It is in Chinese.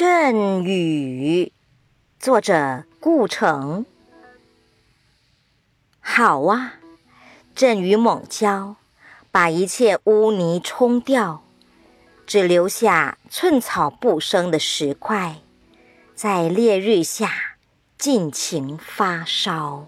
阵雨，作者顾城。好啊，阵雨猛浇，把一切污泥冲掉，只留下寸草不生的石块，在烈日下尽情发烧。